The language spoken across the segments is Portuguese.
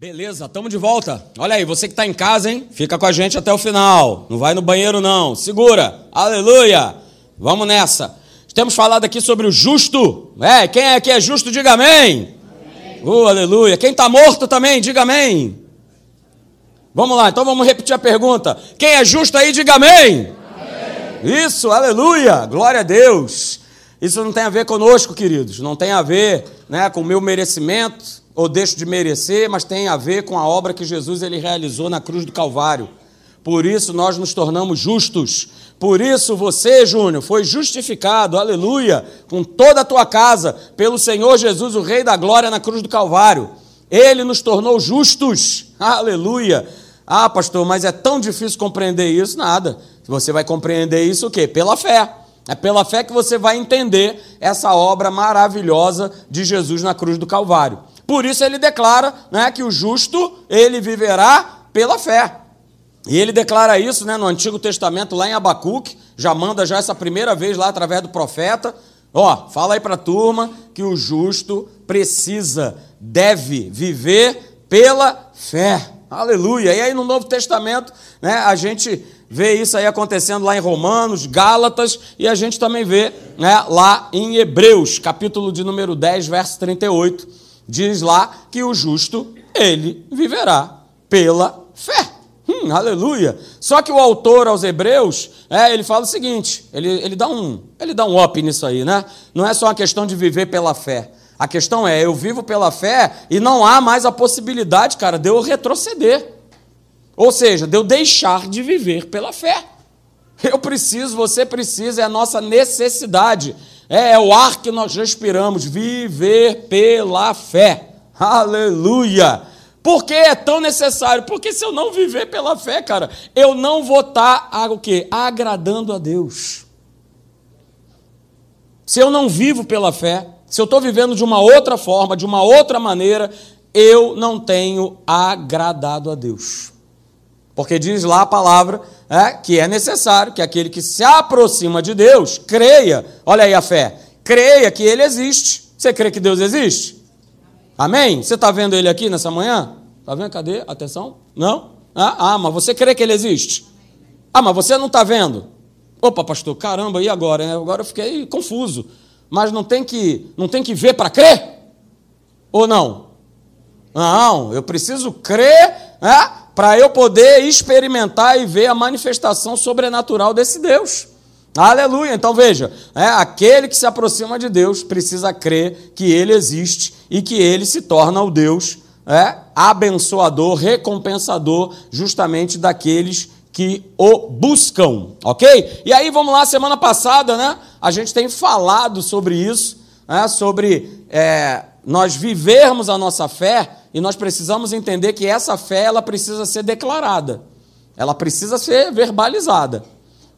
Beleza, estamos de volta. Olha aí, você que está em casa, hein? Fica com a gente até o final. Não vai no banheiro, não. Segura. Aleluia. Vamos nessa. Temos falado aqui sobre o justo. É, quem é que é justo, diga amém. amém. Uh, aleluia. Quem está morto também, diga amém. Vamos lá, então vamos repetir a pergunta. Quem é justo aí, diga amém. amém. Isso, aleluia. Glória a Deus. Isso não tem a ver conosco, queridos. Não tem a ver né, com o meu merecimento ou deixo de merecer, mas tem a ver com a obra que Jesus ele realizou na cruz do Calvário. Por isso nós nos tornamos justos. Por isso você, Júnior, foi justificado, aleluia, com toda a tua casa, pelo Senhor Jesus, o Rei da Glória, na cruz do Calvário. Ele nos tornou justos, aleluia. Ah, pastor, mas é tão difícil compreender isso? Nada. Você vai compreender isso o quê? Pela fé. É pela fé que você vai entender essa obra maravilhosa de Jesus na cruz do Calvário. Por isso ele declara né, que o justo ele viverá pela fé. E ele declara isso né, no Antigo Testamento, lá em Abacuque, já manda já essa primeira vez lá através do profeta. Ó, fala aí para a turma que o justo precisa, deve viver pela fé. Aleluia. E aí no Novo Testamento, né, a gente vê isso aí acontecendo lá em Romanos, Gálatas, e a gente também vê né, lá em Hebreus, capítulo de número 10, verso 38 diz lá que o justo, ele viverá pela fé. Hum, aleluia. Só que o autor aos Hebreus, é, ele fala o seguinte: ele, ele, dá um, ele dá um up nisso aí, né? Não é só uma questão de viver pela fé. A questão é: eu vivo pela fé e não há mais a possibilidade, cara, de eu retroceder. Ou seja, de eu deixar de viver pela fé. Eu preciso, você precisa, é a nossa necessidade é, é o ar que nós respiramos, viver pela fé. Aleluia! Por que é tão necessário? Porque se eu não viver pela fé, cara, eu não vou estar o quê? agradando a Deus. Se eu não vivo pela fé, se eu estou vivendo de uma outra forma, de uma outra maneira, eu não tenho agradado a Deus. Porque diz lá a palavra é, que é necessário que aquele que se aproxima de Deus creia, olha aí a fé, creia que ele existe. Você crê que Deus existe? Amém? Você está vendo ele aqui nessa manhã? Está vendo? Cadê? Atenção? Não? Ah, ah, mas você crê que ele existe? Ah, mas você não está vendo? Opa, pastor, caramba, e agora? Agora eu fiquei confuso. Mas não tem que, não tem que ver para crer? Ou não? Não, eu preciso crer, né? Para eu poder experimentar e ver a manifestação sobrenatural desse Deus. Aleluia. Então veja, é, aquele que se aproxima de Deus precisa crer que Ele existe e que Ele se torna o Deus é, abençoador, recompensador, justamente daqueles que o buscam, ok? E aí vamos lá, semana passada, né? A gente tem falado sobre isso, né, sobre é, nós vivermos a nossa fé e nós precisamos entender que essa fé ela precisa ser declarada. Ela precisa ser verbalizada.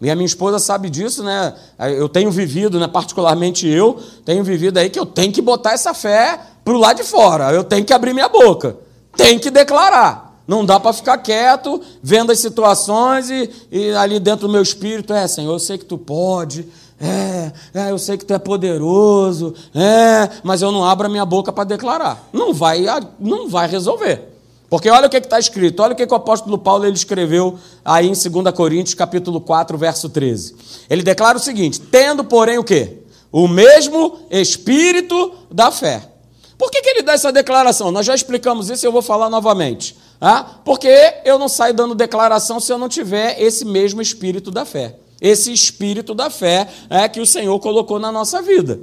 E a minha esposa sabe disso, né? Eu tenho vivido, né? particularmente eu, tenho vivido aí que eu tenho que botar essa fé para o lado de fora. Eu tenho que abrir minha boca. Tem que declarar. Não dá para ficar quieto, vendo as situações e, e, ali dentro do meu espírito, é, Senhor, eu sei que tu pode, é, é, eu sei que tu é poderoso, é, mas eu não abro a minha boca para declarar. Não vai, não vai resolver. Porque olha o que está escrito, olha o que, que o apóstolo Paulo ele escreveu aí em 2 Coríntios, capítulo 4, verso 13. Ele declara o seguinte: tendo, porém, o quê? O mesmo espírito da fé. Por que, que ele dá essa declaração? Nós já explicamos isso e eu vou falar novamente. Ah, porque eu não saio dando declaração se eu não tiver esse mesmo espírito da fé esse espírito da fé é, que o Senhor colocou na nossa vida.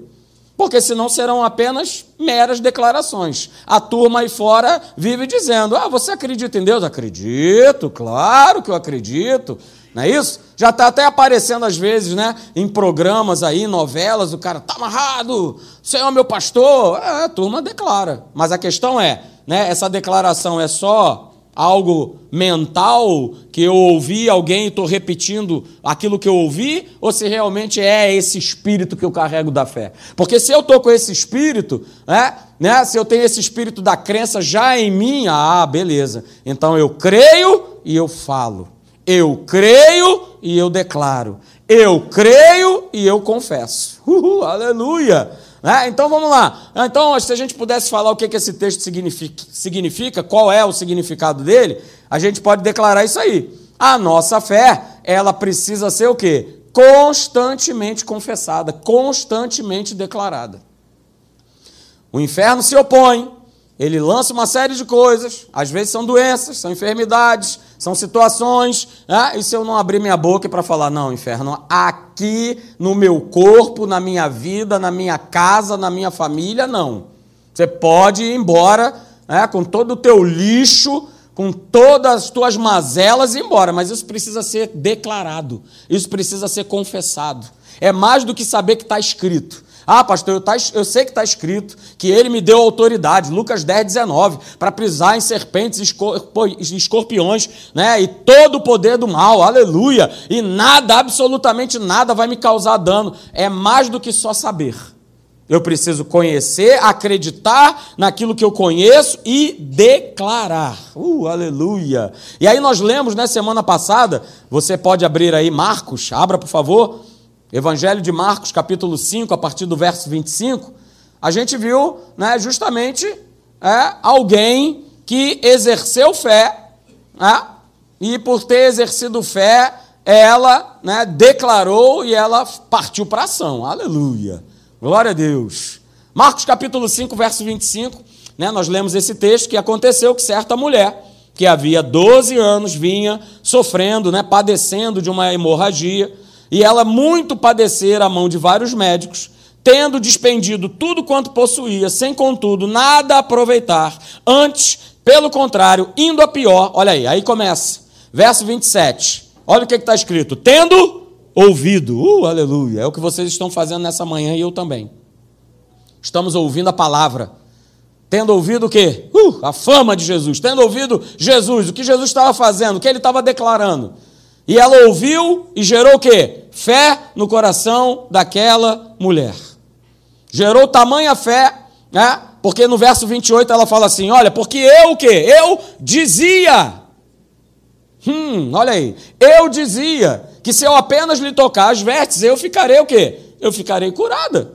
Porque senão serão apenas meras declarações. A turma aí fora vive dizendo: Ah, você acredita em Deus? Acredito, claro que eu acredito. Não é isso? Já está até aparecendo às vezes, né? Em programas aí, novelas, o cara está amarrado, Senhor é meu pastor. É, a turma declara. Mas a questão é, né? Essa declaração é só algo mental que eu ouvi alguém e estou repetindo aquilo que eu ouvi, ou se realmente é esse espírito que eu carrego da fé. Porque se eu estou com esse espírito, né, né, se eu tenho esse espírito da crença já em mim, ah, beleza. Então eu creio e eu falo. Eu creio e eu declaro. Eu creio e eu confesso. Uhul, aleluia! Né? Então vamos lá. Então, se a gente pudesse falar o que, que esse texto significa, significa, qual é o significado dele, a gente pode declarar isso aí. A nossa fé, ela precisa ser o quê? Constantemente confessada, constantemente declarada. O inferno se opõe, ele lança uma série de coisas, às vezes são doenças, são enfermidades, são situações, né? e se eu não abrir minha boca para falar, não, inferno, aqui no meu corpo, na minha vida, na minha casa, na minha família, não. Você pode ir embora né? com todo o teu lixo, com todas as tuas mazelas e ir embora, mas isso precisa ser declarado, isso precisa ser confessado. É mais do que saber que está escrito. Ah, pastor, eu, tá, eu sei que está escrito que ele me deu autoridade, Lucas 10, 19, para pisar em serpentes e escorpiões, né? E todo o poder do mal, aleluia. E nada, absolutamente nada vai me causar dano. É mais do que só saber. Eu preciso conhecer, acreditar naquilo que eu conheço e declarar. Uh, aleluia. E aí nós lemos, né, semana passada, você pode abrir aí Marcos, abra por favor. Evangelho de Marcos, capítulo 5, a partir do verso 25, a gente viu né, justamente é, alguém que exerceu fé, né, e por ter exercido fé, ela né, declarou e ela partiu para ação. Aleluia. Glória a Deus. Marcos capítulo 5, verso 25, né, nós lemos esse texto que aconteceu que certa mulher, que havia 12 anos, vinha sofrendo, né, padecendo de uma hemorragia, e ela muito padecer a mão de vários médicos, tendo despendido tudo quanto possuía, sem contudo nada aproveitar, antes, pelo contrário, indo a pior. Olha aí, aí começa. Verso 27. Olha o que está escrito: tendo ouvido, uh, aleluia, é o que vocês estão fazendo nessa manhã e eu também. Estamos ouvindo a palavra. Tendo ouvido o quê? Uh, a fama de Jesus. Tendo ouvido Jesus, o que Jesus estava fazendo, o que ele estava declarando. E ela ouviu e gerou o quê? Fé no coração daquela mulher. Gerou tamanha fé, né? Porque no verso 28 ela fala assim: Olha, porque eu o quê? Eu dizia. Hum, olha aí. Eu dizia que se eu apenas lhe tocar as vestes, eu ficarei o quê? Eu ficarei curada.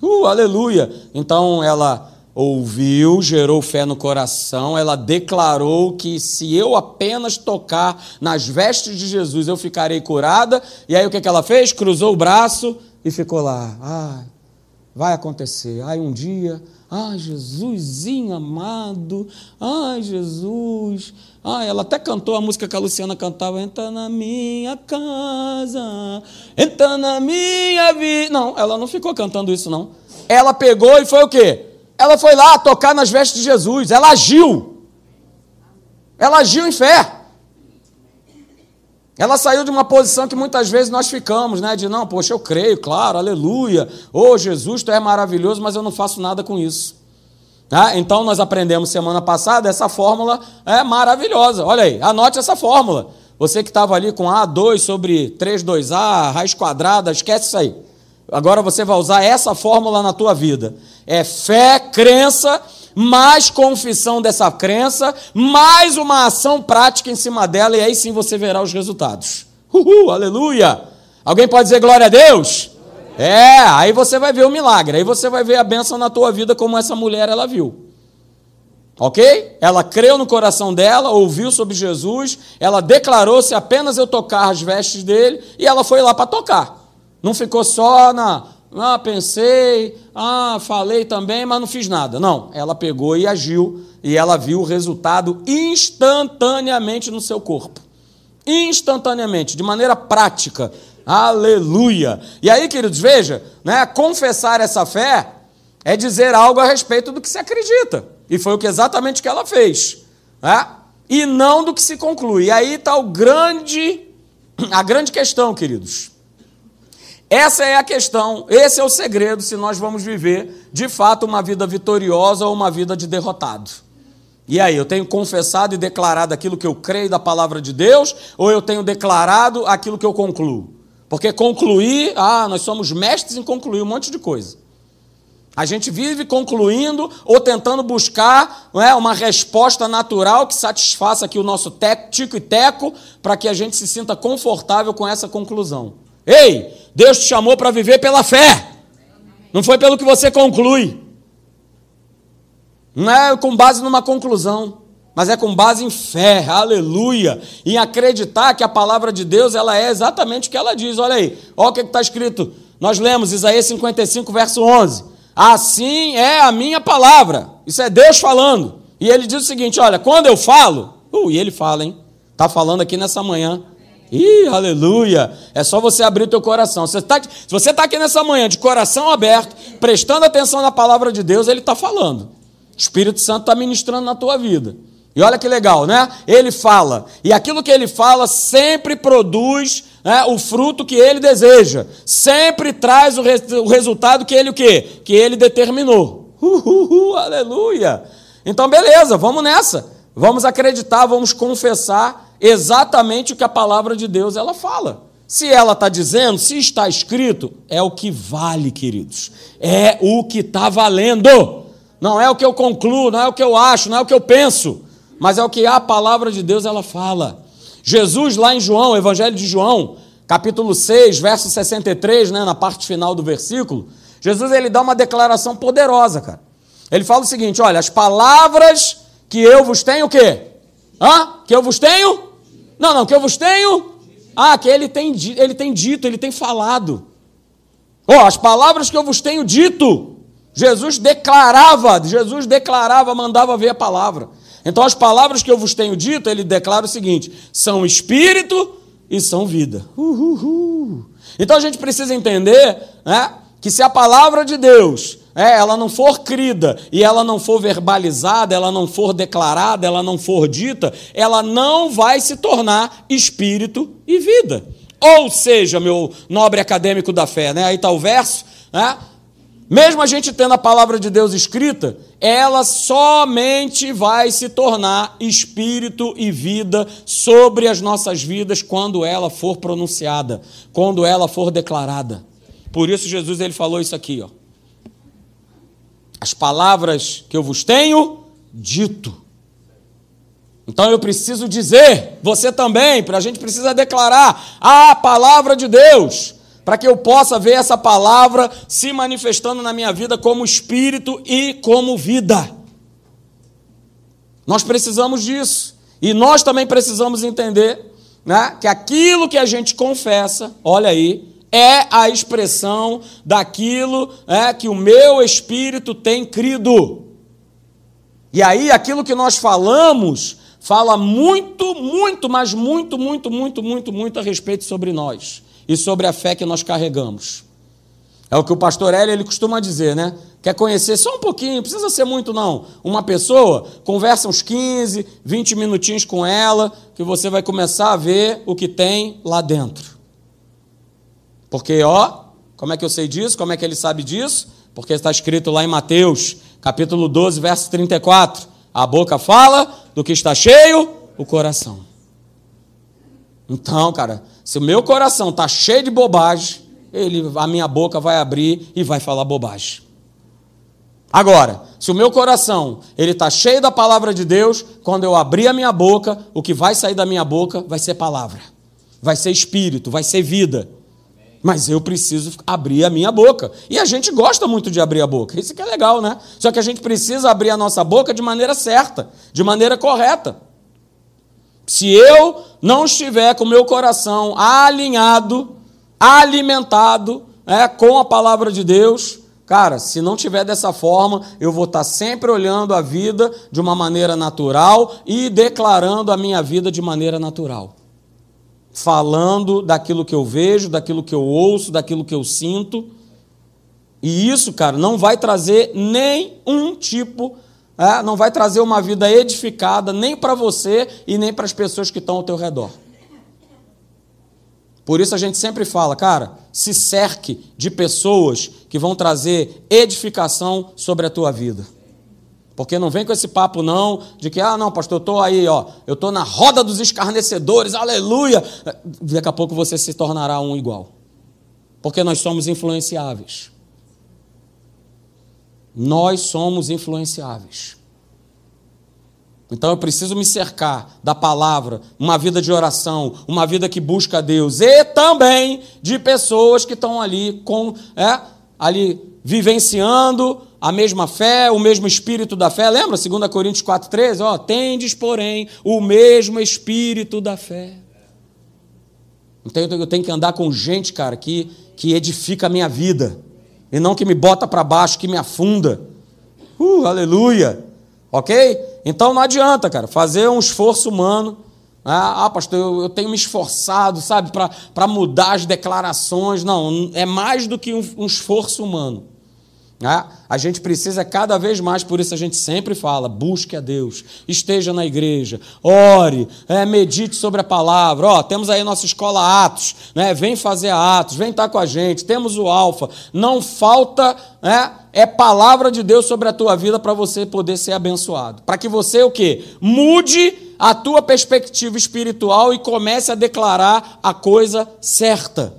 Uh, aleluia. Então ela ouviu, gerou fé no coração, ela declarou que se eu apenas tocar nas vestes de Jesus eu ficarei curada. E aí o que, que ela fez? Cruzou o braço e ficou lá. Ai, vai acontecer. Ai, um dia. Ai, Jesusinho amado. Ai, Jesus. Ai, ela até cantou a música que a Luciana cantava. Entra na minha casa. Entra na minha vida. Não, ela não ficou cantando isso, não. Ela pegou e foi o quê? Ela foi lá tocar nas vestes de Jesus, ela agiu. Ela agiu em fé. Ela saiu de uma posição que muitas vezes nós ficamos, né? De não, poxa, eu creio, claro, aleluia. Oh, Jesus, tu é maravilhoso, mas eu não faço nada com isso. Tá? Então nós aprendemos semana passada essa fórmula é maravilhosa. Olha aí, anote essa fórmula. Você que estava ali com A2 sobre 3, 2A, raiz quadrada, esquece isso aí. Agora você vai usar essa fórmula na tua vida. É fé, crença, mais confissão dessa crença, mais uma ação prática em cima dela, e aí sim você verá os resultados. Uhul, aleluia! Alguém pode dizer glória a Deus? É, aí você vai ver o milagre, aí você vai ver a bênção na tua vida como essa mulher ela viu. Ok? Ela creu no coração dela, ouviu sobre Jesus, ela declarou: se apenas eu tocar as vestes dele, e ela foi lá para tocar. Não ficou só na, ah, pensei, ah, falei também, mas não fiz nada. Não, ela pegou e agiu e ela viu o resultado instantaneamente no seu corpo. Instantaneamente, de maneira prática. Aleluia! E aí, queridos, veja, né, confessar essa fé é dizer algo a respeito do que se acredita. E foi o que exatamente que ela fez. Né? E não do que se conclui. E aí está o grande, a grande questão, queridos. Essa é a questão, esse é o segredo se nós vamos viver de fato uma vida vitoriosa ou uma vida de derrotado. E aí, eu tenho confessado e declarado aquilo que eu creio da palavra de Deus, ou eu tenho declarado aquilo que eu concluo? Porque concluir, ah, nós somos mestres em concluir um monte de coisa. A gente vive concluindo ou tentando buscar é, uma resposta natural que satisfaça aqui o nosso teco, tico e teco, para que a gente se sinta confortável com essa conclusão. Ei, Deus te chamou para viver pela fé. Não foi pelo que você conclui. Não é com base numa conclusão, mas é com base em fé, aleluia, em acreditar que a palavra de Deus ela é exatamente o que ela diz. Olha aí, olha o que está escrito. Nós lemos Isaías 55, verso 11. Assim é a minha palavra. Isso é Deus falando. E ele diz o seguinte: olha, quando eu falo, uh, e ele fala, hein? Está falando aqui nessa manhã. Ih, aleluia! É só você abrir o teu coração. Você tá, se você está aqui nessa manhã de coração aberto, prestando atenção na palavra de Deus, ele está falando. O Espírito Santo está ministrando na tua vida. E olha que legal, né? Ele fala, e aquilo que ele fala sempre produz né, o fruto que ele deseja, sempre traz o, o resultado que ele o quê? Que ele determinou. Uhul, aleluia! Então, beleza, vamos nessa. Vamos acreditar, vamos confessar exatamente o que a palavra de Deus ela fala. Se ela está dizendo, se está escrito, é o que vale, queridos. É o que está valendo. Não é o que eu concluo, não é o que eu acho, não é o que eu penso, mas é o que a palavra de Deus ela fala. Jesus, lá em João, Evangelho de João, capítulo 6, verso 63, né, na parte final do versículo, Jesus ele dá uma declaração poderosa, cara. Ele fala o seguinte: olha, as palavras que eu vos tenho o quê? Hã? Que eu vos tenho? Não, não, que eu vos tenho? Ah, que ele tem, ele tem dito, ele tem falado. Ó, oh, as palavras que eu vos tenho dito. Jesus declarava, Jesus declarava, mandava ver a palavra. Então, as palavras que eu vos tenho dito, ele declara o seguinte: são espírito e são vida. Uhuhu. Então, a gente precisa entender né, que se a palavra de Deus é, ela não for crida e ela não for verbalizada, ela não for declarada, ela não for dita, ela não vai se tornar espírito e vida. Ou seja, meu nobre acadêmico da fé, né? aí está o verso, né? mesmo a gente tendo a palavra de Deus escrita, ela somente vai se tornar espírito e vida sobre as nossas vidas quando ela for pronunciada, quando ela for declarada. Por isso Jesus ele falou isso aqui, ó as palavras que eu vos tenho dito. Então eu preciso dizer, você também, para a gente precisa declarar a palavra de Deus, para que eu possa ver essa palavra se manifestando na minha vida como espírito e como vida. Nós precisamos disso. E nós também precisamos entender né, que aquilo que a gente confessa, olha aí, é a expressão daquilo é, que o meu espírito tem crido. E aí, aquilo que nós falamos, fala muito, muito, mas muito, muito, muito, muito, muito a respeito sobre nós e sobre a fé que nós carregamos. É o que o pastor Hélio ele costuma dizer, né? Quer conhecer só um pouquinho, precisa ser muito não. Uma pessoa, conversa uns 15, 20 minutinhos com ela, que você vai começar a ver o que tem lá dentro. Porque, ó, como é que eu sei disso? Como é que ele sabe disso? Porque está escrito lá em Mateus, capítulo 12, verso 34. A boca fala do que está cheio, o coração. Então, cara, se o meu coração está cheio de bobagem, ele, a minha boca vai abrir e vai falar bobagem. Agora, se o meu coração ele está cheio da palavra de Deus, quando eu abrir a minha boca, o que vai sair da minha boca vai ser palavra, vai ser espírito, vai ser vida mas eu preciso abrir a minha boca. E a gente gosta muito de abrir a boca. Isso que é legal, né? Só que a gente precisa abrir a nossa boca de maneira certa, de maneira correta. Se eu não estiver com o meu coração alinhado, alimentado é, com a palavra de Deus, cara, se não tiver dessa forma, eu vou estar sempre olhando a vida de uma maneira natural e declarando a minha vida de maneira natural falando daquilo que eu vejo, daquilo que eu ouço, daquilo que eu sinto. E isso, cara, não vai trazer nenhum tipo, é, não vai trazer uma vida edificada nem para você e nem para as pessoas que estão ao teu redor. Por isso a gente sempre fala, cara, se cerque de pessoas que vão trazer edificação sobre a tua vida. Porque não vem com esse papo não, de que, ah, não, pastor, eu estou aí, ó, eu estou na roda dos escarnecedores, aleluia. Daqui a pouco você se tornará um igual. Porque nós somos influenciáveis. Nós somos influenciáveis. Então eu preciso me cercar da palavra, uma vida de oração, uma vida que busca Deus, e também de pessoas que estão ali com, é, ali vivenciando a mesma fé, o mesmo espírito da fé. Lembra 2 Coríntios 4,13? Ó, tendes, porém, o mesmo espírito da fé. Então eu tenho que andar com gente, cara, que, que edifica a minha vida. E não que me bota para baixo, que me afunda. Uh, aleluia! Ok? Então não adianta, cara, fazer um esforço humano. Ah, pastor, eu, eu tenho me esforçado, sabe, para mudar as declarações. Não, é mais do que um, um esforço humano. Ah, a gente precisa cada vez mais, por isso a gente sempre fala: busque a Deus, esteja na igreja, ore, é, medite sobre a palavra. Ó, temos aí nossa escola Atos, né? vem fazer Atos, vem estar com a gente, temos o Alfa. Não falta né, é palavra de Deus sobre a tua vida para você poder ser abençoado. Para que você o quê? Mude a tua perspectiva espiritual e comece a declarar a coisa certa.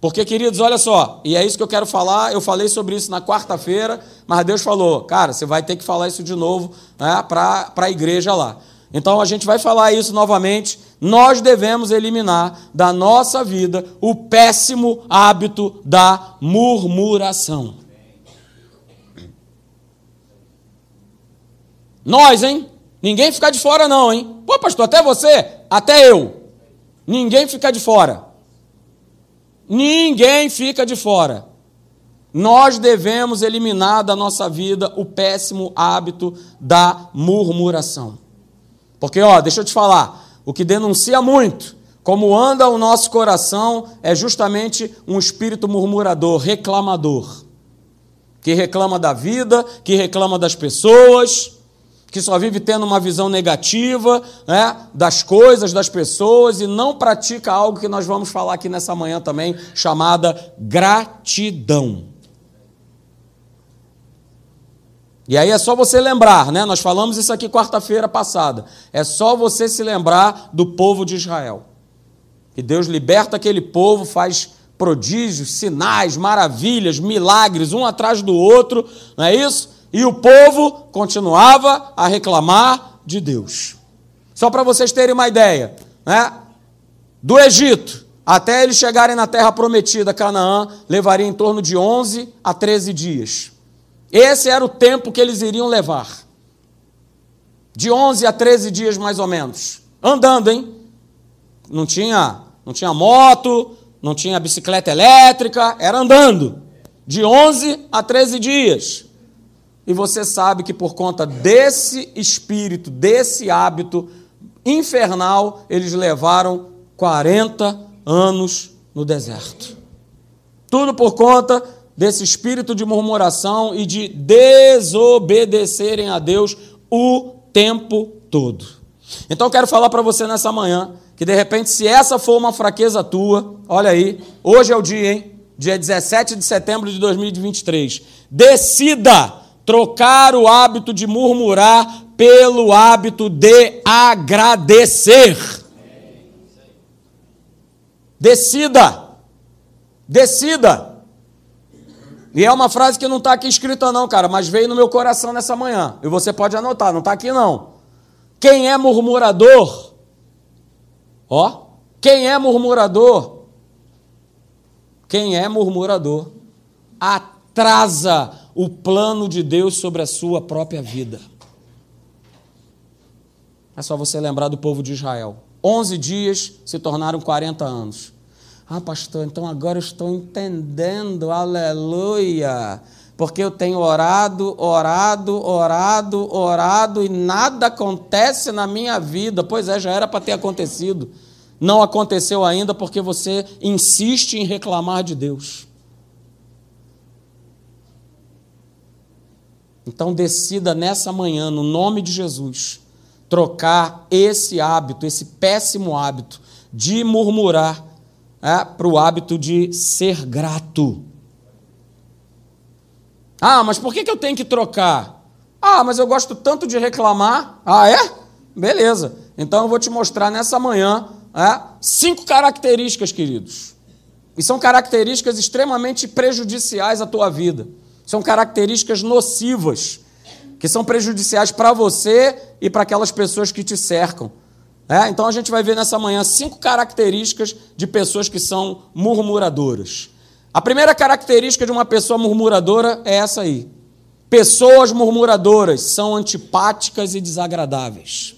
Porque, queridos, olha só, e é isso que eu quero falar. Eu falei sobre isso na quarta-feira, mas Deus falou, cara, você vai ter que falar isso de novo né, para a igreja lá. Então a gente vai falar isso novamente. Nós devemos eliminar da nossa vida o péssimo hábito da murmuração. Nós, hein? Ninguém ficar de fora, não, hein? Pô, pastor, até você? Até eu. Ninguém fica de fora. Ninguém fica de fora. Nós devemos eliminar da nossa vida o péssimo hábito da murmuração. Porque, ó, deixa eu te falar, o que denuncia muito como anda o nosso coração é justamente um espírito murmurador, reclamador, que reclama da vida, que reclama das pessoas que só vive tendo uma visão negativa né, das coisas, das pessoas e não pratica algo que nós vamos falar aqui nessa manhã também, chamada gratidão. E aí é só você lembrar, né? Nós falamos isso aqui quarta-feira passada. É só você se lembrar do povo de Israel. Que Deus liberta aquele povo, faz prodígios, sinais, maravilhas, milagres, um atrás do outro, não é isso? E o povo continuava a reclamar de Deus. Só para vocês terem uma ideia, né? Do Egito até eles chegarem na terra prometida, Canaã, levaria em torno de 11 a 13 dias. Esse era o tempo que eles iriam levar. De 11 a 13 dias mais ou menos. Andando, hein? Não tinha, não tinha moto, não tinha bicicleta elétrica, era andando. De 11 a 13 dias. E você sabe que por conta desse espírito, desse hábito infernal, eles levaram 40 anos no deserto. Tudo por conta desse espírito de murmuração e de desobedecerem a Deus o tempo todo. Então eu quero falar para você nessa manhã que de repente, se essa for uma fraqueza tua, olha aí, hoje é o dia, hein? Dia 17 de setembro de 2023. Decida trocar o hábito de murmurar pelo hábito de agradecer. Decida. Decida. E é uma frase que não está aqui escrita, não, cara, mas veio no meu coração nessa manhã. E você pode anotar, não está aqui, não. Quem é murmurador? Ó, quem é murmurador? Quem é murmurador atrasa o plano de Deus sobre a sua própria vida. É só você lembrar do povo de Israel. Onze dias se tornaram 40 anos. Ah, pastor, então agora eu estou entendendo, aleluia. Porque eu tenho orado, orado, orado, orado e nada acontece na minha vida. Pois é, já era para ter acontecido. Não aconteceu ainda porque você insiste em reclamar de Deus. Então decida nessa manhã, no nome de Jesus, trocar esse hábito, esse péssimo hábito de murmurar, é, para o hábito de ser grato. Ah, mas por que, que eu tenho que trocar? Ah, mas eu gosto tanto de reclamar. Ah, é? Beleza. Então eu vou te mostrar nessa manhã é, cinco características, queridos. E são características extremamente prejudiciais à tua vida são características nocivas, que são prejudiciais para você e para aquelas pessoas que te cercam. É? Então a gente vai ver nessa manhã cinco características de pessoas que são murmuradoras. A primeira característica de uma pessoa murmuradora é essa aí. Pessoas murmuradoras são antipáticas e desagradáveis.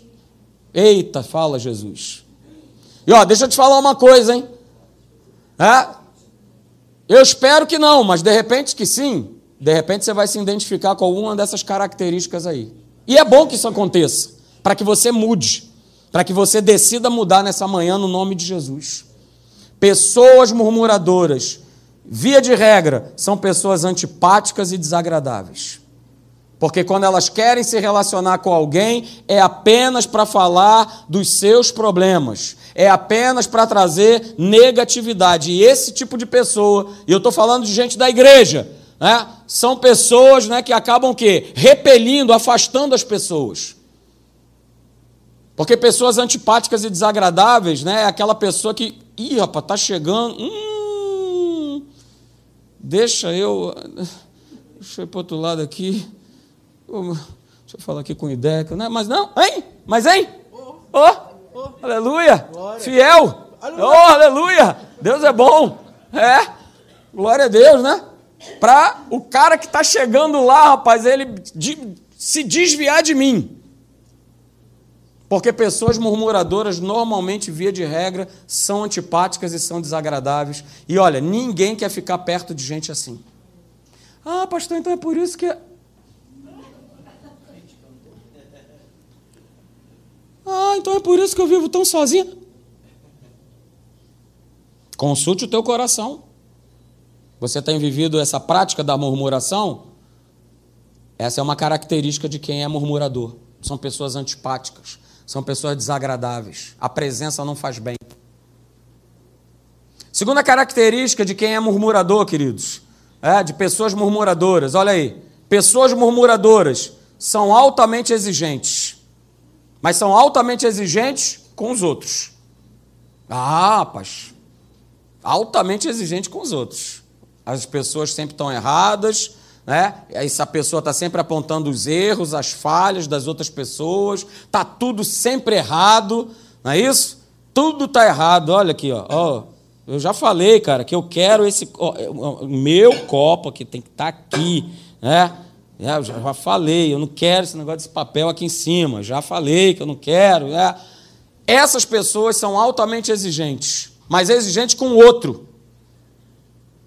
Eita, fala Jesus. E ó, deixa eu te falar uma coisa, hein? É? Eu espero que não, mas de repente que sim. De repente você vai se identificar com alguma dessas características aí. E é bom que isso aconteça, para que você mude, para que você decida mudar nessa manhã no nome de Jesus. Pessoas murmuradoras, via de regra, são pessoas antipáticas e desagradáveis. Porque quando elas querem se relacionar com alguém, é apenas para falar dos seus problemas, é apenas para trazer negatividade. E esse tipo de pessoa, e eu estou falando de gente da igreja, né, são pessoas né, que acabam o quê? Repelindo, afastando as pessoas. Porque pessoas antipáticas e desagradáveis, né, é aquela pessoa que, ih, rapaz, tá chegando, hum, deixa eu, deixa eu ir para outro lado aqui. Deixa eu falar aqui com ideia, né? Mas não, hein? Mas hein? Oh, oh, aleluia! Glória. Fiel! Aleluia. Oh, aleluia! Deus é bom! É! Glória a Deus, né? Para o cara que está chegando lá, rapaz, ele de, se desviar de mim. Porque pessoas murmuradoras, normalmente, via de regra, são antipáticas e são desagradáveis. E olha, ninguém quer ficar perto de gente assim. Ah, pastor, então é por isso que Ah, então é por isso que eu vivo tão sozinha. Consulte o teu coração. Você tem vivido essa prática da murmuração? Essa é uma característica de quem é murmurador. São pessoas antipáticas, são pessoas desagradáveis. A presença não faz bem. Segunda característica de quem é murmurador, queridos, é de pessoas murmuradoras. Olha aí, pessoas murmuradoras são altamente exigentes mas são altamente exigentes com os outros. Ah, rapaz, altamente exigente com os outros. As pessoas sempre estão erradas, né? Essa pessoa está sempre apontando os erros, as falhas das outras pessoas, está tudo sempre errado, não é isso? Tudo está errado. Olha aqui, ó, ó. Eu já falei, cara, que eu quero esse ó, meu copo que tem que estar tá aqui, né? Eu já falei, eu não quero esse negócio desse papel aqui em cima. Já falei que eu não quero. É. Essas pessoas são altamente exigentes, mas exigentes com o outro.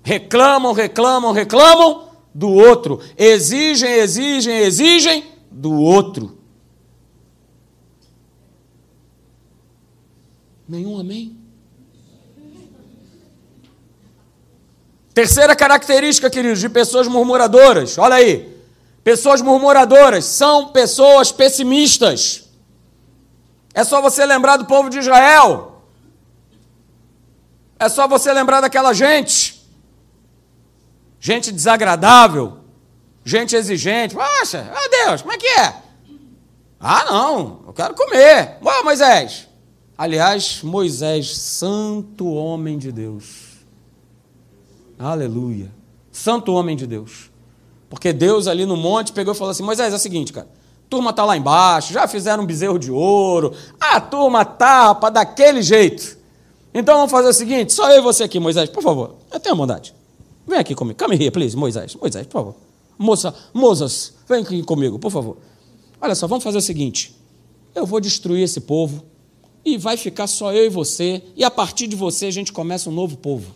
Reclamam, reclamam, reclamam do outro. Exigem, exigem, exigem do outro. Nenhum amém? Terceira característica, queridos, de pessoas murmuradoras. Olha aí. Pessoas murmuradoras são pessoas pessimistas. É só você lembrar do povo de Israel. É só você lembrar daquela gente. Gente desagradável. Gente exigente. Poxa, ah Deus, como é que é? Ah, não, eu quero comer. Ué, Moisés. Aliás, Moisés, santo homem de Deus. Aleluia. Santo homem de Deus. Porque Deus ali no monte pegou e falou assim: Moisés, é o seguinte, cara. Turma tá lá embaixo, já fizeram um bezerro de ouro. A turma para daquele jeito. Então vamos fazer o seguinte: só eu e você aqui, Moisés, por favor. Eu tenho bondade. Vem aqui comigo. Come here, please, Moisés. Moisés, por favor. Moça, Mozas, vem aqui comigo, por favor. Olha só, vamos fazer o seguinte: eu vou destruir esse povo e vai ficar só eu e você, e a partir de você a gente começa um novo povo.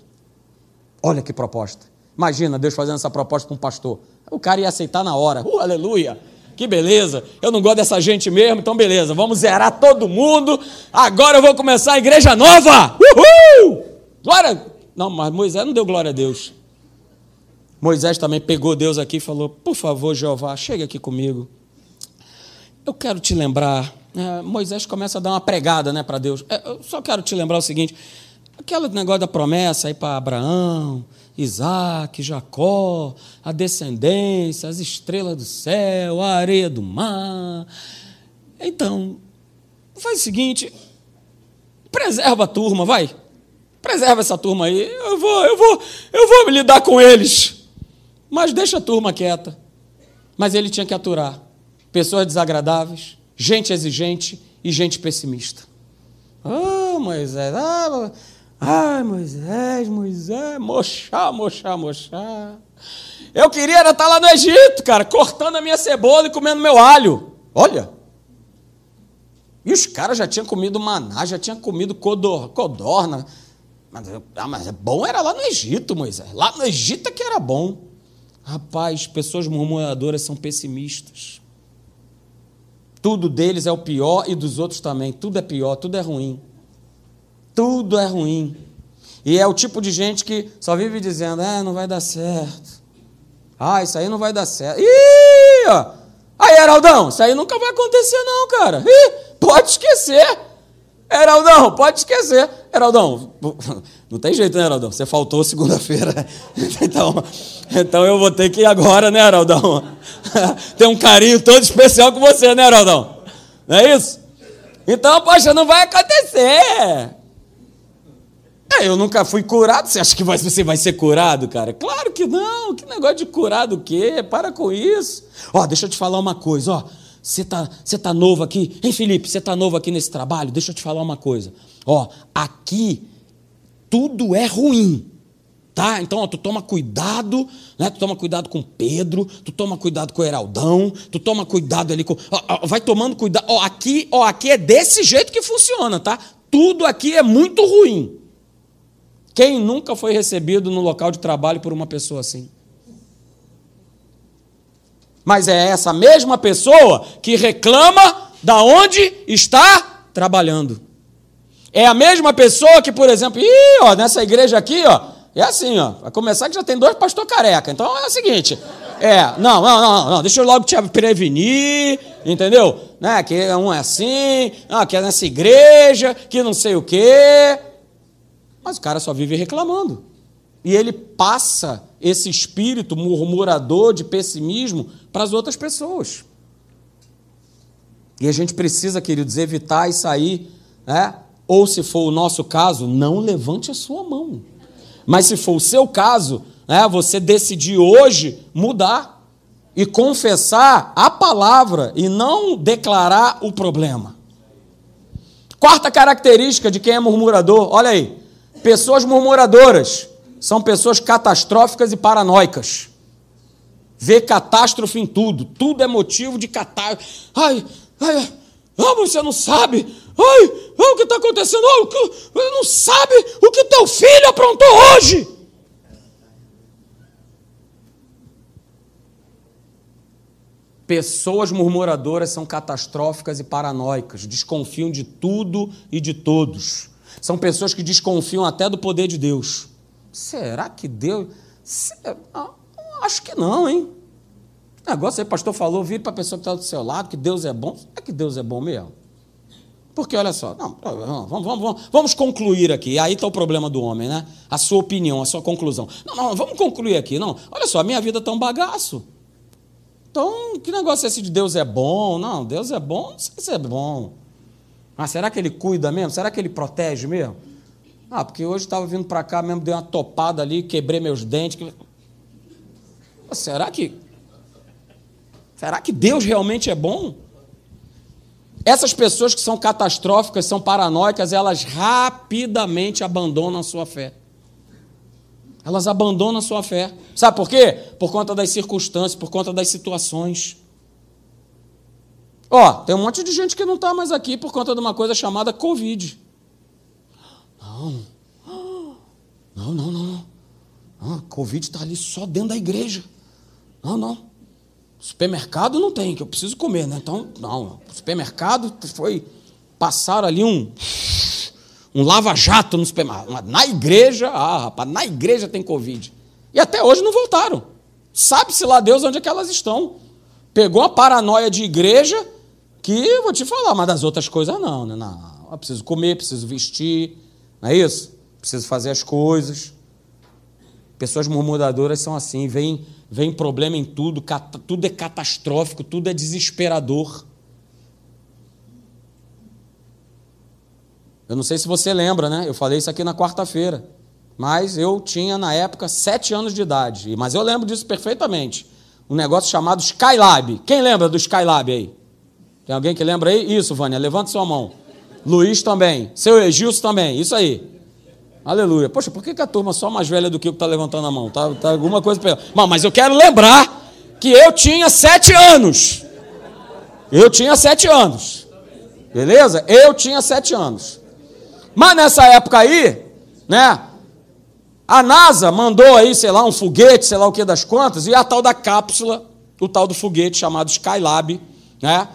Olha que proposta. Imagina Deus fazendo essa proposta para um pastor. O cara ia aceitar na hora. Uh, aleluia! Que beleza! Eu não gosto dessa gente mesmo, então beleza, vamos zerar todo mundo. Agora eu vou começar a igreja nova! Uhul! Glória! Não, mas Moisés não deu glória a Deus. Moisés também pegou Deus aqui e falou: Por favor, Jeová, chega aqui comigo. Eu quero te lembrar. É, Moisés começa a dar uma pregada né, para Deus. É, eu só quero te lembrar o seguinte: aquele negócio da promessa aí para Abraão, Isaac, Jacó, a descendência, as estrelas do céu, a areia do mar. Então, faz o seguinte, preserva a turma, vai. Preserva essa turma aí. Eu vou, eu vou, eu vou me lidar com eles. Mas deixa a turma quieta. Mas ele tinha que aturar pessoas desagradáveis, gente exigente e gente pessimista. Ah, oh, Moisés, ah, Ai, Moisés, Moisés, mochá, mochá, mochá. Eu queria era estar lá no Egito, cara, cortando a minha cebola e comendo meu alho. Olha. E os caras já tinham comido maná, já tinham comido codor, codorna. Mas, ah, mas é bom era lá no Egito, Moisés. Lá no Egito é que era bom. Rapaz, pessoas murmuradoras são pessimistas. Tudo deles é o pior e dos outros também. Tudo é pior, tudo é ruim. Tudo é ruim. E é o tipo de gente que só vive dizendo: é, não vai dar certo. Ah, isso aí não vai dar certo. Ih, ó. Aí, Heraldão, isso aí nunca vai acontecer, não, cara. Ih, pode esquecer. Heraldão, pode esquecer. Heraldão, não tem jeito, né, Heraldão? Você faltou segunda-feira. Então, então eu vou ter que ir agora, né, Heraldão? Tem um carinho todo especial com você, né, Heraldão? Não é isso? Então, poxa, não vai acontecer. É, eu nunca fui curado. Você acha que você vai ser curado, cara? Claro que não. Que negócio de curado o quê? Para com isso. Ó, deixa eu te falar uma coisa, ó. Você tá, você tá novo aqui? Hein, Felipe, você tá novo aqui nesse trabalho? Deixa eu te falar uma coisa. Ó, aqui tudo é ruim. Tá? Então, ó, tu toma cuidado, né? Tu toma cuidado com Pedro, tu toma cuidado com Heraldão, tu toma cuidado ali com. Ó, ó, vai tomando cuidado. Ó, aqui, ó, aqui é desse jeito que funciona, tá? Tudo aqui é muito ruim. Quem nunca foi recebido no local de trabalho por uma pessoa assim? Mas é essa mesma pessoa que reclama da onde está trabalhando. É a mesma pessoa que, por exemplo, ih, ó, nessa igreja aqui, ó, é assim, ó. Vai começar que já tem dois pastor careca. Então é o seguinte. É, não, não, não, não, deixa eu logo te prevenir, entendeu? Né, que um é assim, ah, que é nessa igreja, que não sei o quê. Mas o cara só vive reclamando. E ele passa esse espírito murmurador de pessimismo para as outras pessoas. E a gente precisa, queridos, evitar isso aí, né? Ou se for o nosso caso, não levante a sua mão. Mas se for o seu caso, né, você decidir hoje mudar e confessar a palavra e não declarar o problema. Quarta característica de quem é murmurador, olha aí. Pessoas murmuradoras são pessoas catastróficas e paranoicas. Vê catástrofe em tudo. Tudo é motivo de catástrofe. Ai, ai, ah, você não sabe. Ai, ah, o que está acontecendo? Você não sabe o que teu filho aprontou hoje. Pessoas murmuradoras são catastróficas e paranoicas, desconfiam de tudo e de todos. São pessoas que desconfiam até do poder de Deus. Será que Deus. Ah, acho que não, hein? Negócio aí, pastor falou, vire para a pessoa que está do seu lado, que Deus é bom. É que Deus é bom mesmo? Porque olha só, não, vamos, vamos, vamos, concluir aqui. Aí está o problema do homem, né? A sua opinião, a sua conclusão. Não, não, vamos concluir aqui. Não, olha só, minha vida está um bagaço. Então, que negócio é esse de Deus é bom? Não, Deus é bom, não sei se é bom. Mas será que ele cuida mesmo? Será que ele protege mesmo? Ah, porque hoje estava vindo para cá mesmo, dei uma topada ali, quebrei meus dentes. Será que. Será que Deus realmente é bom? Essas pessoas que são catastróficas, são paranoicas, elas rapidamente abandonam a sua fé. Elas abandonam a sua fé. Sabe por quê? Por conta das circunstâncias, por conta das situações. Ó, tem um monte de gente que não está mais aqui por conta de uma coisa chamada Covid. Não, não, não, não. Ah, Covid está ali só dentro da igreja. Não, não. Supermercado não tem, que eu preciso comer, né? Então, não. Supermercado foi. Passaram ali um. Um lava-jato no supermercado. Na igreja, ah, rapaz, na igreja tem Covid. E até hoje não voltaram. Sabe-se lá Deus onde é que elas estão. Pegou a paranoia de igreja que vou te falar, mas das outras coisas não, né? Não, eu preciso comer, preciso vestir, não é isso? Preciso fazer as coisas. Pessoas murmuradoras são assim, vem, vem problema em tudo, tudo é catastrófico, tudo é desesperador. Eu não sei se você lembra, né? Eu falei isso aqui na quarta-feira. Mas eu tinha, na época, sete anos de idade. Mas eu lembro disso perfeitamente. Um negócio chamado Skylab. Quem lembra do Skylab aí? Tem alguém que lembra aí? Isso, Vânia, levanta sua mão. Luiz também. Seu Egilson também. Isso aí. Aleluia. Poxa, por que, que a turma só mais velha do que eu que está levantando a mão? Tá, tá alguma coisa para Mas eu quero lembrar que eu tinha sete anos. Eu tinha sete anos. Beleza? Eu tinha sete anos. Mas nessa época aí, né? A NASA mandou aí, sei lá, um foguete, sei lá o que das contas, e a tal da cápsula, o tal do foguete chamado Skylab, né?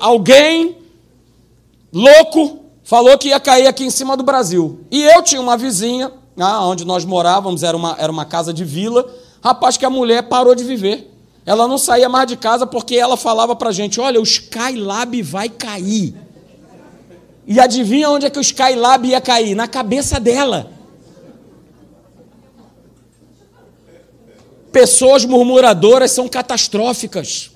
Alguém louco falou que ia cair aqui em cima do Brasil. E eu tinha uma vizinha, né, onde nós morávamos, era uma, era uma casa de vila. Rapaz, que a mulher parou de viver. Ela não saía mais de casa porque ela falava pra gente: olha, o Skylab vai cair. E adivinha onde é que o Skylab ia cair? Na cabeça dela. Pessoas murmuradoras são catastróficas.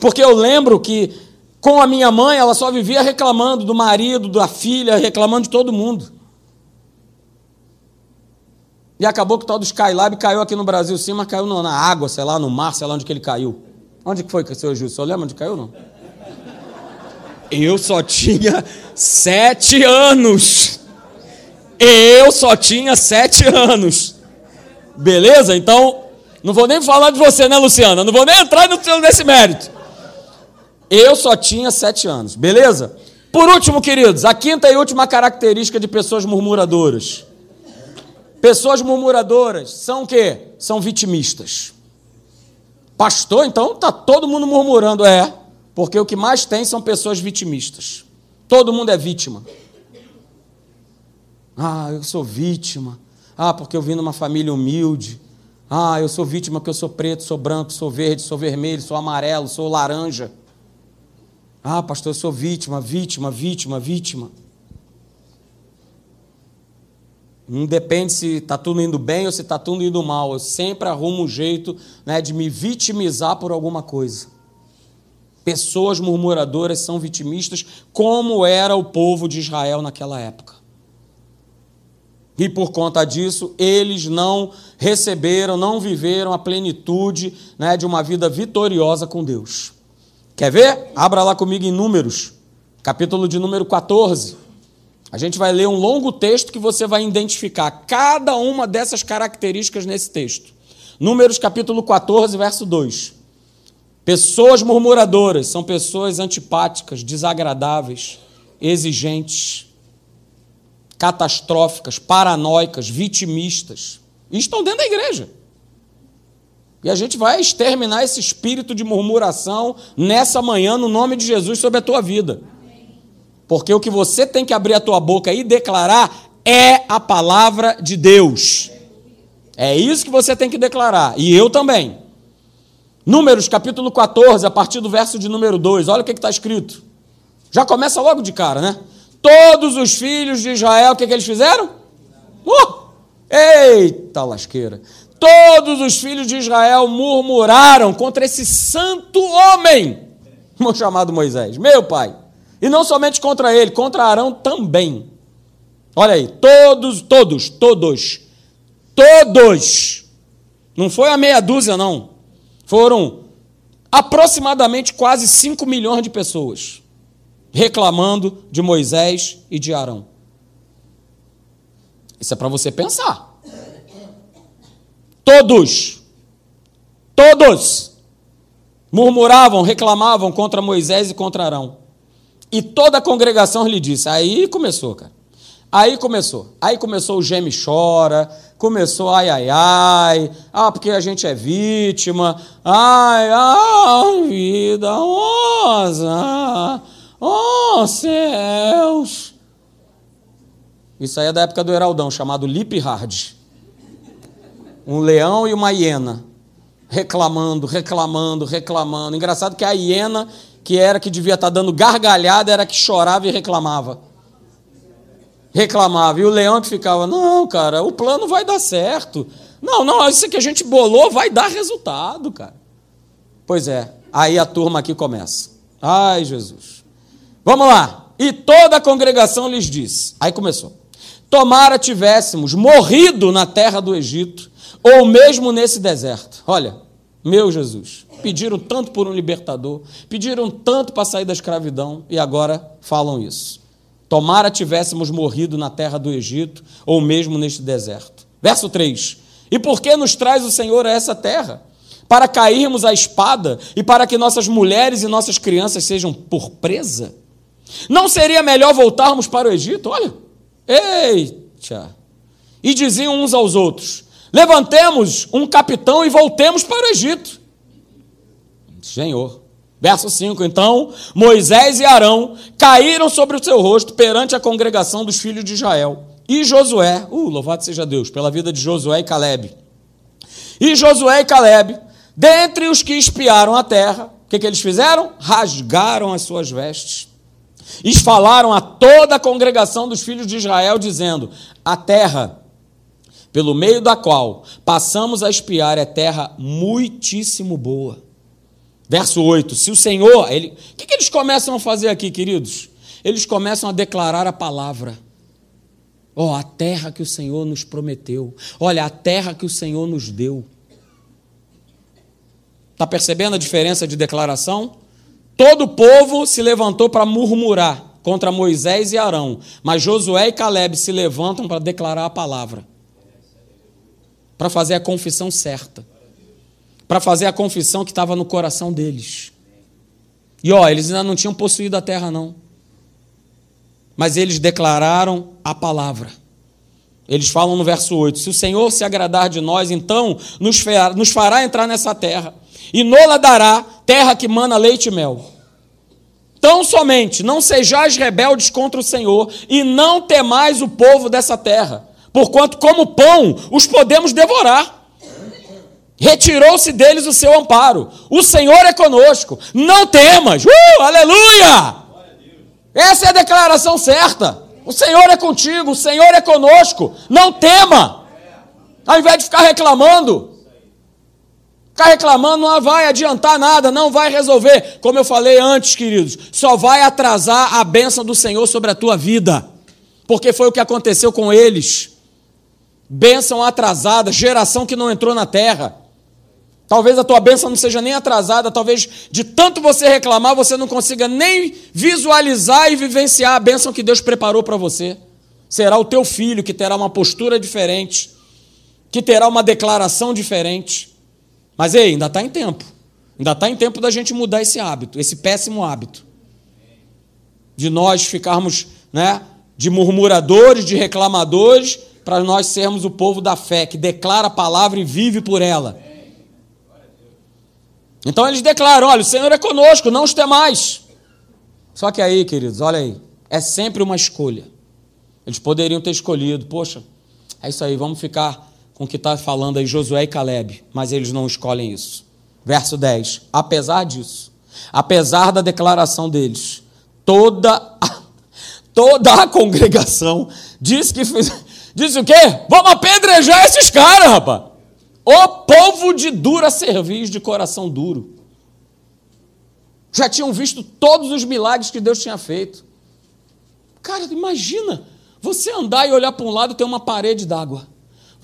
Porque eu lembro que com a minha mãe ela só vivia reclamando do marido, da filha, reclamando de todo mundo. E acabou que o tal do Skylab caiu aqui no Brasil sim, mas caiu na água, sei lá, no mar, sei lá onde que ele caiu. Onde que foi, seu Gil? Você lembra onde caiu, não? Eu só tinha sete anos. Eu só tinha sete anos. Beleza? Então, não vou nem falar de você, né, Luciana? Não vou nem entrar nesse mérito. Eu só tinha sete anos, beleza? Por último, queridos, a quinta e última característica de pessoas murmuradoras. Pessoas murmuradoras são o quê? São vitimistas. Pastor, então tá todo mundo murmurando, é, porque o que mais tem são pessoas vitimistas. Todo mundo é vítima. Ah, eu sou vítima. Ah, porque eu vim numa família humilde. Ah, eu sou vítima porque eu sou preto, sou branco, sou verde, sou vermelho, sou amarelo, sou laranja. Ah, pastor, eu sou vítima, vítima, vítima, vítima. Não depende se está tudo indo bem ou se está tudo indo mal. Eu sempre arrumo um jeito né, de me vitimizar por alguma coisa. Pessoas murmuradoras são vitimistas, como era o povo de Israel naquela época. E por conta disso, eles não receberam, não viveram a plenitude né, de uma vida vitoriosa com Deus. Quer ver? Abra lá comigo em Números, capítulo de número 14. A gente vai ler um longo texto que você vai identificar cada uma dessas características nesse texto. Números capítulo 14, verso 2. Pessoas murmuradoras são pessoas antipáticas, desagradáveis, exigentes catastróficas, paranoicas, vitimistas. E estão dentro da igreja. E a gente vai exterminar esse espírito de murmuração nessa manhã, no nome de Jesus, sobre a tua vida. Porque o que você tem que abrir a tua boca e declarar é a palavra de Deus. É isso que você tem que declarar. E eu também. Números capítulo 14, a partir do verso de número 2. Olha o que está escrito. Já começa logo de cara, né? todos os filhos de Israel, o que, que eles fizeram? Uh! Eita lasqueira! Todos os filhos de Israel murmuraram contra esse santo homem, chamado Moisés, meu pai. E não somente contra ele, contra Arão também. Olha aí, todos, todos, todos, todos. Não foi a meia dúzia, não. Foram aproximadamente quase 5 milhões de pessoas reclamando de Moisés e de Arão. Isso é para você pensar. Todos, todos murmuravam, reclamavam contra Moisés e contra Arão. E toda a congregação lhe disse. Aí começou, cara. Aí começou. Aí começou o geme chora, começou ai ai ai, ah, porque a gente é vítima, ai, ai, vida rosa. Oh, céus! Isso aí é da época do Heraldão, chamado Lip Hard. Um leão e uma hiena. Reclamando, reclamando, reclamando. Engraçado que a hiena, que era que devia estar dando gargalhada, era que chorava e reclamava. Reclamava. E o leão que ficava, não, cara, o plano vai dar certo. Não, não, isso que a gente bolou vai dar resultado, cara. Pois é, aí a turma aqui começa. Ai, Jesus. Vamos lá. E toda a congregação lhes disse. Aí começou. Tomara tivéssemos morrido na terra do Egito, ou mesmo nesse deserto. Olha, meu Jesus, pediram tanto por um libertador, pediram tanto para sair da escravidão e agora falam isso. Tomara tivéssemos morrido na terra do Egito, ou mesmo neste deserto. Verso 3: E por que nos traz o Senhor a essa terra? Para cairmos à espada e para que nossas mulheres e nossas crianças sejam por presa? Não seria melhor voltarmos para o Egito? Olha, eita! E diziam uns aos outros: Levantemos um capitão e voltemos para o Egito. Senhor. Verso 5: Então Moisés e Arão caíram sobre o seu rosto perante a congregação dos filhos de Israel. E Josué, uh, louvado seja Deus, pela vida de Josué e Caleb. E Josué e Caleb, dentre os que espiaram a terra, o que, que eles fizeram? Rasgaram as suas vestes. E falaram a toda a congregação dos filhos de Israel, dizendo: A terra, pelo meio da qual passamos a espiar, é terra muitíssimo boa Verso 8: Se o Senhor. Ele, o que, que eles começam a fazer aqui, queridos? Eles começam a declarar a palavra. Ó, oh, a terra que o Senhor nos prometeu. Olha, a terra que o Senhor nos deu. Está percebendo a diferença de declaração? Todo o povo se levantou para murmurar contra Moisés e Arão, mas Josué e Caleb se levantam para declarar a palavra, para fazer a confissão certa para fazer a confissão que estava no coração deles. E ó, eles ainda não tinham possuído a terra, não. Mas eles declararam a palavra. Eles falam no verso 8: Se o Senhor se agradar de nós, então nos fará, entrar nessa terra, e nola dará terra que mana leite e mel. Tão somente não sejais rebeldes contra o Senhor, e não temais o povo dessa terra, porquanto, como pão, os podemos devorar. Retirou-se deles o seu amparo. O Senhor é conosco. Não temas. Uh, aleluia! Essa é a declaração certa. O Senhor é contigo, o Senhor é conosco. Não tema. Ao invés de ficar reclamando, ficar reclamando não vai adiantar nada, não vai resolver. Como eu falei antes, queridos, só vai atrasar a bênção do Senhor sobre a tua vida. Porque foi o que aconteceu com eles. Bênção atrasada, geração que não entrou na terra. Talvez a tua bênção não seja nem atrasada, talvez de tanto você reclamar, você não consiga nem visualizar e vivenciar a bênção que Deus preparou para você. Será o teu filho que terá uma postura diferente, que terá uma declaração diferente. Mas ei, ainda está em tempo. Ainda está em tempo da gente mudar esse hábito, esse péssimo hábito. De nós ficarmos né, de murmuradores, de reclamadores, para nós sermos o povo da fé, que declara a palavra e vive por ela. Então eles declaram: olha, o Senhor é conosco, não os temais. Só que aí, queridos, olha aí, é sempre uma escolha. Eles poderiam ter escolhido, poxa, é isso aí, vamos ficar com o que está falando aí Josué e Caleb, mas eles não escolhem isso. Verso 10: apesar disso, apesar da declaração deles, toda a, toda a congregação disse que fez, disse o quê? Vamos apedrejar esses caras, rapaz. O povo de dura cerviz, de coração duro. Já tinham visto todos os milagres que Deus tinha feito. Cara, imagina você andar e olhar para um lado tem uma parede d'água.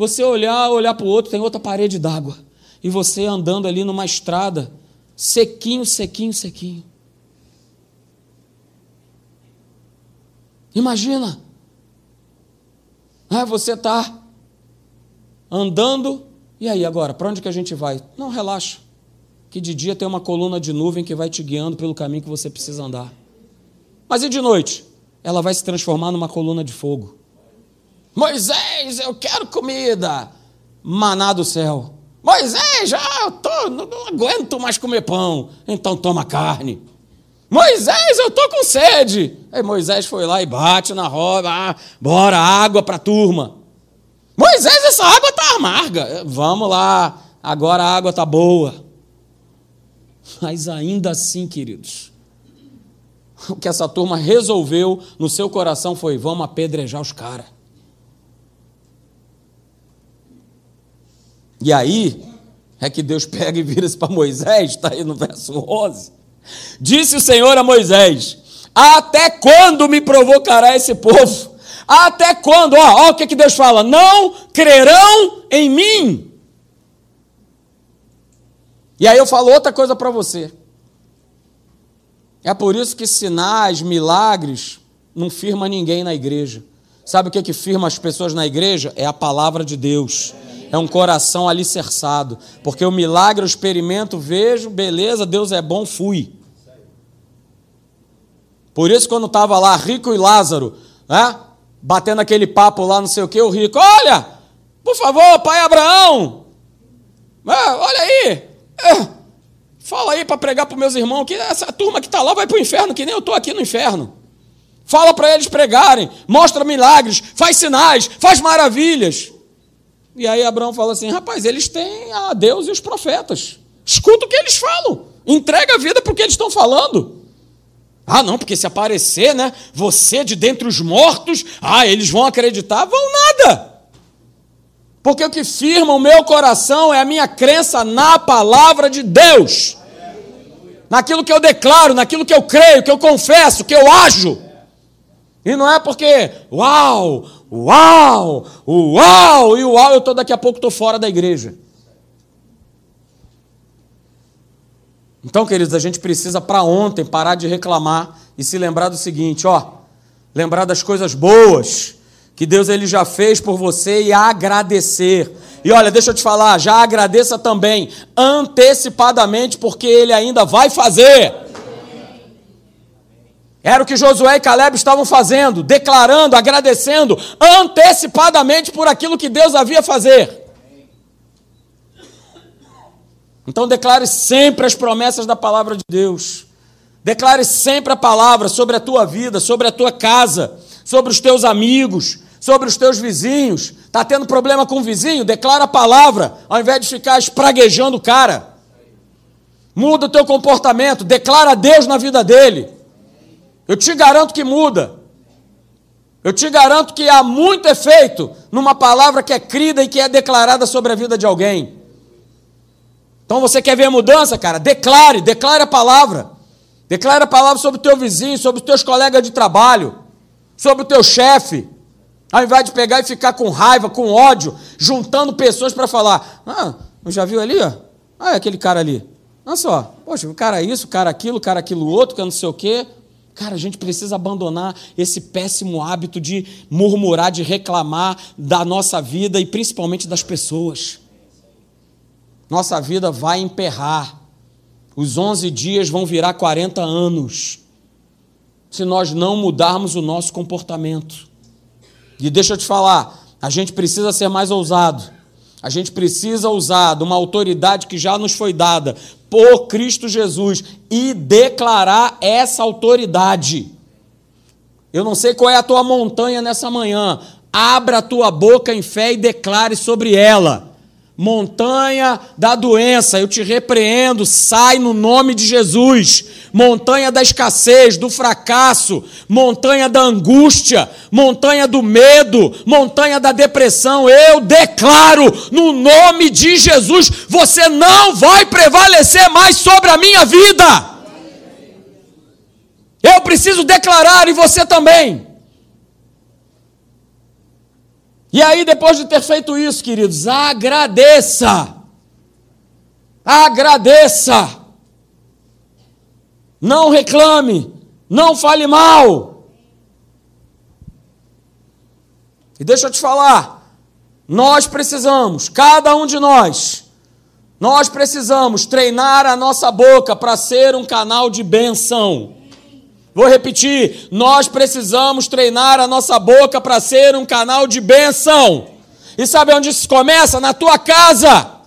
Você olhar, olhar para o outro tem outra parede d'água. E você andando ali numa estrada, sequinho, sequinho, sequinho. Imagina. Ah, você está andando e aí agora, para onde que a gente vai? Não, relaxa. Que de dia tem uma coluna de nuvem que vai te guiando pelo caminho que você precisa andar. Mas e de noite? Ela vai se transformar numa coluna de fogo. Moisés, eu quero comida. Maná do céu. Moisés, já eu tô, não, não aguento mais comer pão. Então toma carne. Moisés, eu tô com sede. Aí Moisés foi lá e bate na roda. Ah, bora, água para a turma. Moisés, essa água está amarga. Vamos lá, agora a água está boa. Mas ainda assim, queridos, o que essa turma resolveu no seu coração foi: vamos apedrejar os caras. E aí é que Deus pega e vira-se para Moisés, está aí no verso 11. Disse o Senhor a Moisés: Até quando me provocará esse povo? Até quando? Ó, ó o que, que Deus fala: não crerão em mim. E aí eu falo outra coisa para você. É por isso que sinais, milagres, não firma ninguém na igreja. Sabe o que, que firma as pessoas na igreja? É a palavra de Deus. É um coração alicerçado. Porque o milagre eu experimento, vejo, beleza, Deus é bom, fui. Por isso, quando estava lá, Rico e Lázaro, né, batendo aquele papo lá, não sei o que, o Rico, olha, por favor, pai Abraão, é, olha aí, é, fala aí para pregar para meus irmãos que essa turma que está lá vai para o inferno, que nem eu estou aqui no inferno. Fala para eles pregarem, mostra milagres, faz sinais, faz maravilhas. E aí Abraão fala assim: rapaz, eles têm a Deus e os profetas. Escuta o que eles falam. Entrega a vida para o que eles estão falando. Ah, não, porque se aparecer, né? Você de dentre os mortos, ah, eles vão acreditar? Vão nada. Porque o que firma o meu coração é a minha crença na palavra de Deus. Naquilo que eu declaro, naquilo que eu creio, que eu confesso, que eu ajo. E não é porque, uau, uau, uau, e uau, eu tô daqui a pouco estou fora da igreja. Então, queridos, a gente precisa para ontem parar de reclamar e se lembrar do seguinte, ó, lembrar das coisas boas que Deus ele já fez por você e agradecer. E olha, deixa eu te falar, já agradeça também antecipadamente porque ele ainda vai fazer. Era o que Josué e Caleb estavam fazendo, declarando, agradecendo antecipadamente por aquilo que Deus havia fazer. Então declare sempre as promessas da palavra de Deus. Declare sempre a palavra sobre a tua vida, sobre a tua casa, sobre os teus amigos, sobre os teus vizinhos. Está tendo problema com o vizinho? Declara a palavra, ao invés de ficar espraguejando o cara. Muda o teu comportamento, declara a Deus na vida dele. Eu te garanto que muda. Eu te garanto que há muito efeito numa palavra que é crida e que é declarada sobre a vida de alguém. Então você quer ver mudança, cara? Declare, declare a palavra. Declare a palavra sobre o teu vizinho, sobre os teus colegas de trabalho, sobre o teu chefe. Ao invés de pegar e ficar com raiva, com ódio, juntando pessoas para falar: Ah, já viu ali? Ó? Ah, é aquele cara ali. Olha só, poxa, o cara isso, o cara aquilo, o cara aquilo outro, que não sei o quê. Cara, a gente precisa abandonar esse péssimo hábito de murmurar, de reclamar da nossa vida e principalmente das pessoas. Nossa vida vai emperrar. Os 11 dias vão virar 40 anos. Se nós não mudarmos o nosso comportamento. E deixa eu te falar, a gente precisa ser mais ousado. A gente precisa usar de uma autoridade que já nos foi dada por Cristo Jesus e declarar essa autoridade. Eu não sei qual é a tua montanha nessa manhã. Abra a tua boca em fé e declare sobre ela montanha da doença, eu te repreendo, sai no nome de Jesus. Montanha da escassez, do fracasso, montanha da angústia, montanha do medo, montanha da depressão, eu declaro no nome de Jesus: você não vai prevalecer mais sobre a minha vida. Eu preciso declarar e você também. E aí, depois de ter feito isso, queridos, agradeça. Agradeça. Não reclame. Não fale mal. E deixa eu te falar. Nós precisamos, cada um de nós, nós precisamos treinar a nossa boca para ser um canal de benção. Vou repetir: nós precisamos treinar a nossa boca para ser um canal de bênção. E sabe onde isso começa? Na tua casa.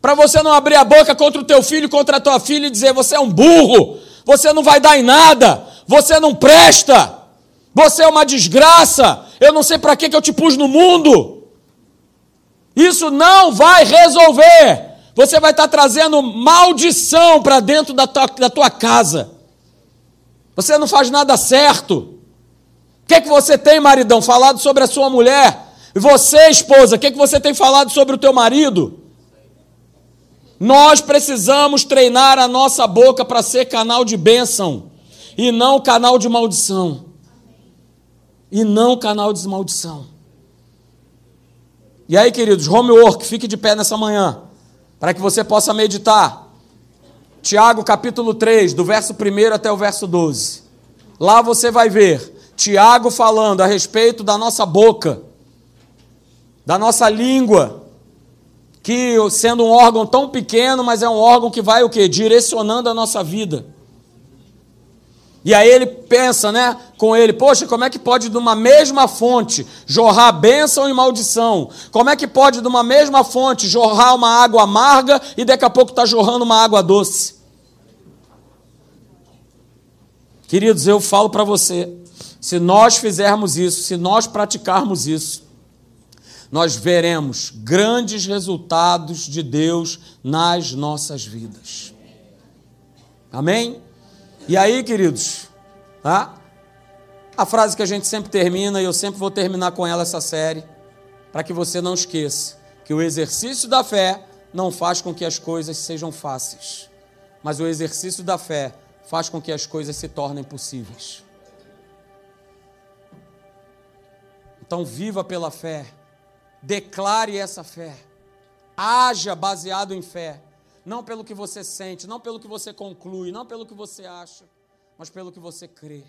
Para você não abrir a boca contra o teu filho, contra a tua filha e dizer: você é um burro, você não vai dar em nada, você não presta, você é uma desgraça, eu não sei para que eu te pus no mundo. Isso não vai resolver. Você vai estar trazendo maldição para dentro da tua, da tua casa. Você não faz nada certo. O que, é que você tem, maridão, falado sobre a sua mulher? E você, esposa, o que, é que você tem falado sobre o teu marido? Nós precisamos treinar a nossa boca para ser canal de bênção e não canal de maldição. E não canal de maldição. E aí, queridos, homework, fique de pé nessa manhã, para que você possa meditar. Tiago capítulo 3, do verso 1 até o verso 12. Lá você vai ver Tiago falando a respeito da nossa boca, da nossa língua, que sendo um órgão tão pequeno, mas é um órgão que vai o quê? Direcionando a nossa vida. E aí ele pensa, né, com ele, poxa, como é que pode de uma mesma fonte jorrar bênção e maldição? Como é que pode de uma mesma fonte jorrar uma água amarga e daqui a pouco está jorrando uma água doce? Queridos, eu falo para você, se nós fizermos isso, se nós praticarmos isso, nós veremos grandes resultados de Deus nas nossas vidas. Amém? E aí, queridos, tá? a frase que a gente sempre termina, e eu sempre vou terminar com ela essa série, para que você não esqueça que o exercício da fé não faz com que as coisas sejam fáceis, mas o exercício da fé faz com que as coisas se tornem possíveis. Então, viva pela fé, declare essa fé, haja baseado em fé não pelo que você sente, não pelo que você conclui, não pelo que você acha, mas pelo que você crê.